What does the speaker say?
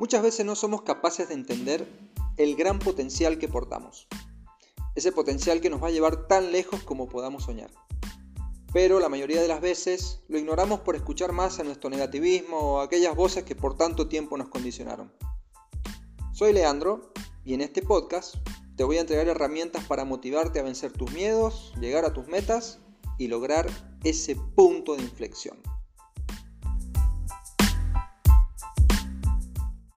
Muchas veces no somos capaces de entender el gran potencial que portamos. Ese potencial que nos va a llevar tan lejos como podamos soñar. Pero la mayoría de las veces lo ignoramos por escuchar más a nuestro negativismo o a aquellas voces que por tanto tiempo nos condicionaron. Soy Leandro y en este podcast te voy a entregar herramientas para motivarte a vencer tus miedos, llegar a tus metas y lograr ese punto de inflexión.